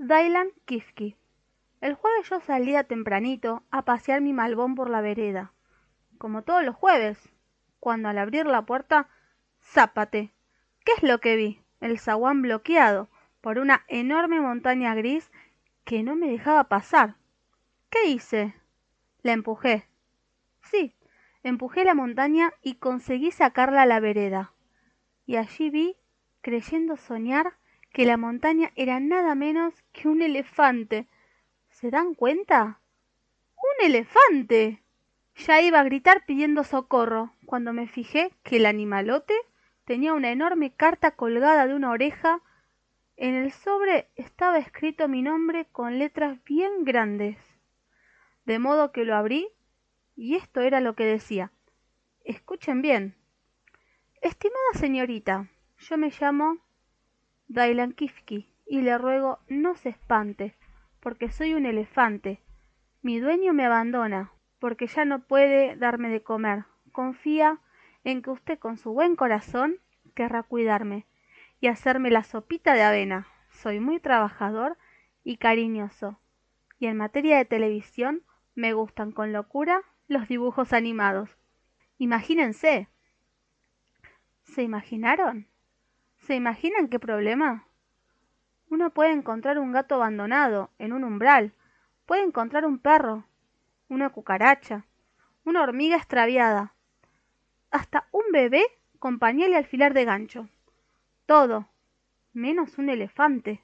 Dailan Kifki. El jueves yo salía tempranito a pasear mi malbón por la vereda, como todos los jueves, cuando al abrir la puerta, ¡zápate! ¿Qué es lo que vi? El zaguán bloqueado por una enorme montaña gris que no me dejaba pasar. ¿Qué hice? La empujé. Sí, empujé la montaña y conseguí sacarla a la vereda. Y allí vi, creyendo soñar, que la montaña era nada menos que un elefante. ¿Se dan cuenta? ¡Un elefante! Ya iba a gritar pidiendo socorro, cuando me fijé que el animalote tenía una enorme carta colgada de una oreja. En el sobre estaba escrito mi nombre con letras bien grandes. De modo que lo abrí, y esto era lo que decía. Escuchen bien. Estimada señorita, yo me llamo Dailan Kifki y le ruego no se espante, porque soy un elefante. Mi dueño me abandona, porque ya no puede darme de comer. Confía en que usted con su buen corazón querrá cuidarme y hacerme la sopita de avena. Soy muy trabajador y cariñoso. Y en materia de televisión me gustan con locura los dibujos animados. Imagínense. ¿Se imaginaron? ¿Se imaginan qué problema? Uno puede encontrar un gato abandonado en un umbral, puede encontrar un perro, una cucaracha, una hormiga extraviada, hasta un bebé con pañal y alfiler de gancho. Todo, menos un elefante.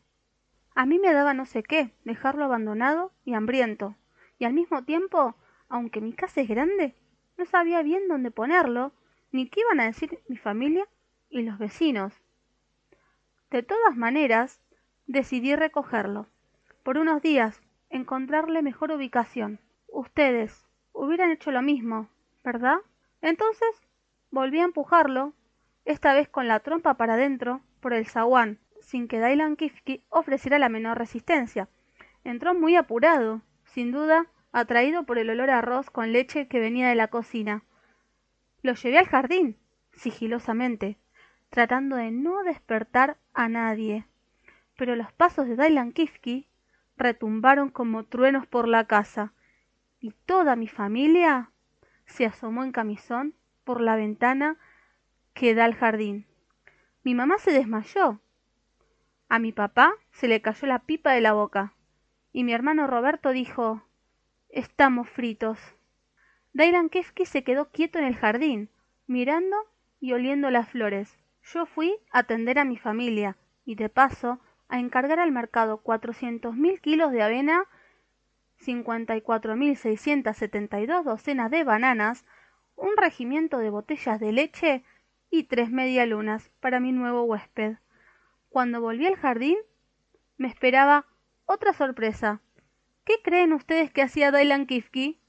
A mí me daba no sé qué dejarlo abandonado y hambriento, y al mismo tiempo, aunque mi casa es grande, no sabía bien dónde ponerlo, ni qué iban a decir mi familia y los vecinos. De todas maneras, decidí recogerlo. Por unos días, encontrarle mejor ubicación. Ustedes hubieran hecho lo mismo, ¿verdad? Entonces volví a empujarlo, esta vez con la trompa para adentro, por el zaguán, sin que Dailan Kifki ofreciera la menor resistencia. Entró muy apurado, sin duda atraído por el olor a arroz con leche que venía de la cocina. Lo llevé al jardín, sigilosamente, tratando de no despertar a nadie. Pero los pasos de Dailan Kifki retumbaron como truenos por la casa, y toda mi familia se asomó en camisón por la ventana que da al jardín. Mi mamá se desmayó. A mi papá se le cayó la pipa de la boca, y mi hermano Roberto dijo Estamos fritos. Dailan Kifki se quedó quieto en el jardín, mirando y oliendo las flores. Yo fui a atender a mi familia y de paso a encargar al mercado cuatrocientos mil kilos de avena, cincuenta y cuatro mil seiscientas setenta y dos docenas de bananas, un regimiento de botellas de leche y tres medialunas para mi nuevo huésped. Cuando volví al jardín, me esperaba otra sorpresa. ¿Qué creen ustedes que hacía Dailan Kifki?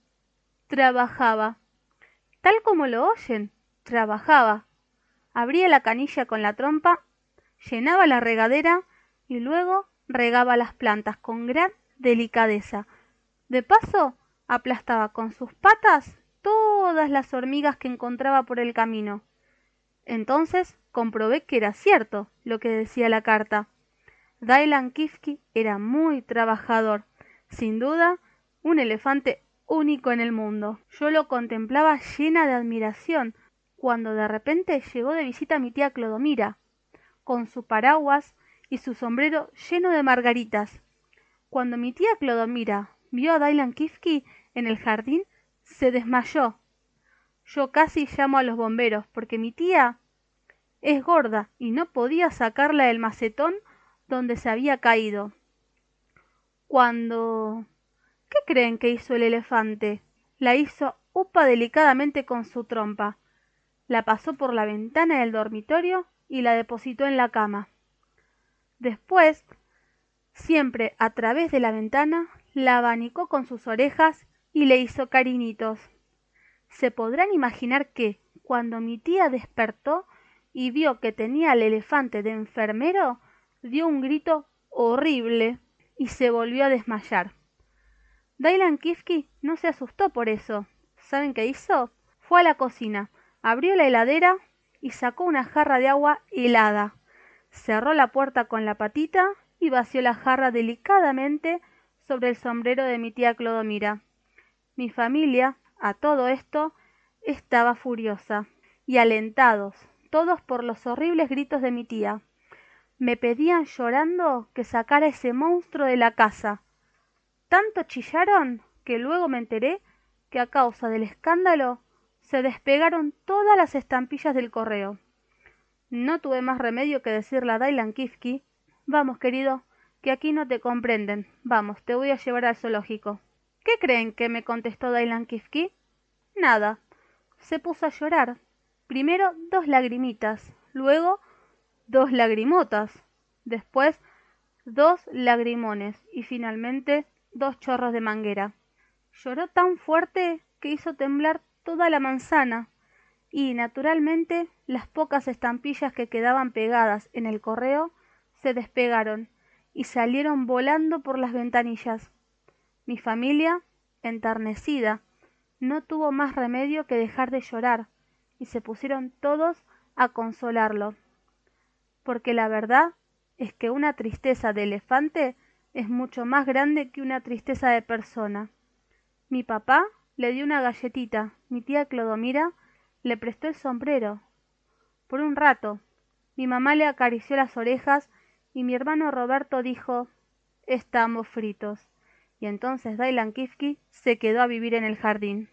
Trabajaba. Tal como lo oyen, trabajaba abría la canilla con la trompa, llenaba la regadera y luego regaba las plantas con gran delicadeza. De paso, aplastaba con sus patas todas las hormigas que encontraba por el camino. Entonces comprobé que era cierto lo que decía la carta. Dailan Kifki era muy trabajador, sin duda un elefante único en el mundo. Yo lo contemplaba llena de admiración, cuando de repente llegó de visita mi tía Clodomira, con su paraguas y su sombrero lleno de margaritas. Cuando mi tía Clodomira vio a Dailan Kifki en el jardín, se desmayó. Yo casi llamo a los bomberos, porque mi tía es gorda y no podía sacarla del macetón donde se había caído. Cuando... ¿Qué creen que hizo el elefante? La hizo upa delicadamente con su trompa, la pasó por la ventana del dormitorio y la depositó en la cama. Después, siempre a través de la ventana, la abanicó con sus orejas y le hizo cariñitos. Se podrán imaginar que, cuando mi tía despertó y vio que tenía al elefante de enfermero, dio un grito horrible y se volvió a desmayar. Dailan Kifki no se asustó por eso. ¿Saben qué hizo? Fue a la cocina, abrió la heladera y sacó una jarra de agua helada, cerró la puerta con la patita y vació la jarra delicadamente sobre el sombrero de mi tía Clodomira. Mi familia, a todo esto, estaba furiosa, y alentados, todos por los horribles gritos de mi tía. Me pedían llorando que sacara ese monstruo de la casa. Tanto chillaron que luego me enteré que a causa del escándalo se despegaron todas las estampillas del correo. No tuve más remedio que decirle a Dailan Kifki Vamos, querido, que aquí no te comprenden. Vamos, te voy a llevar al zoológico. ¿Qué creen que me contestó Dailan Kifki? Nada. Se puso a llorar. Primero dos lagrimitas, luego dos lagrimotas, después dos lagrimones y finalmente dos chorros de manguera. Lloró tan fuerte que hizo temblar toda la manzana y, naturalmente, las pocas estampillas que quedaban pegadas en el correo se despegaron y salieron volando por las ventanillas. Mi familia, enternecida, no tuvo más remedio que dejar de llorar, y se pusieron todos a consolarlo. Porque la verdad es que una tristeza de elefante es mucho más grande que una tristeza de persona. Mi papá le dio una galletita, mi tía Clodomira le prestó el sombrero. Por un rato, mi mamá le acarició las orejas y mi hermano Roberto dijo Estamos fritos. Y entonces Dailan Kifki se quedó a vivir en el jardín.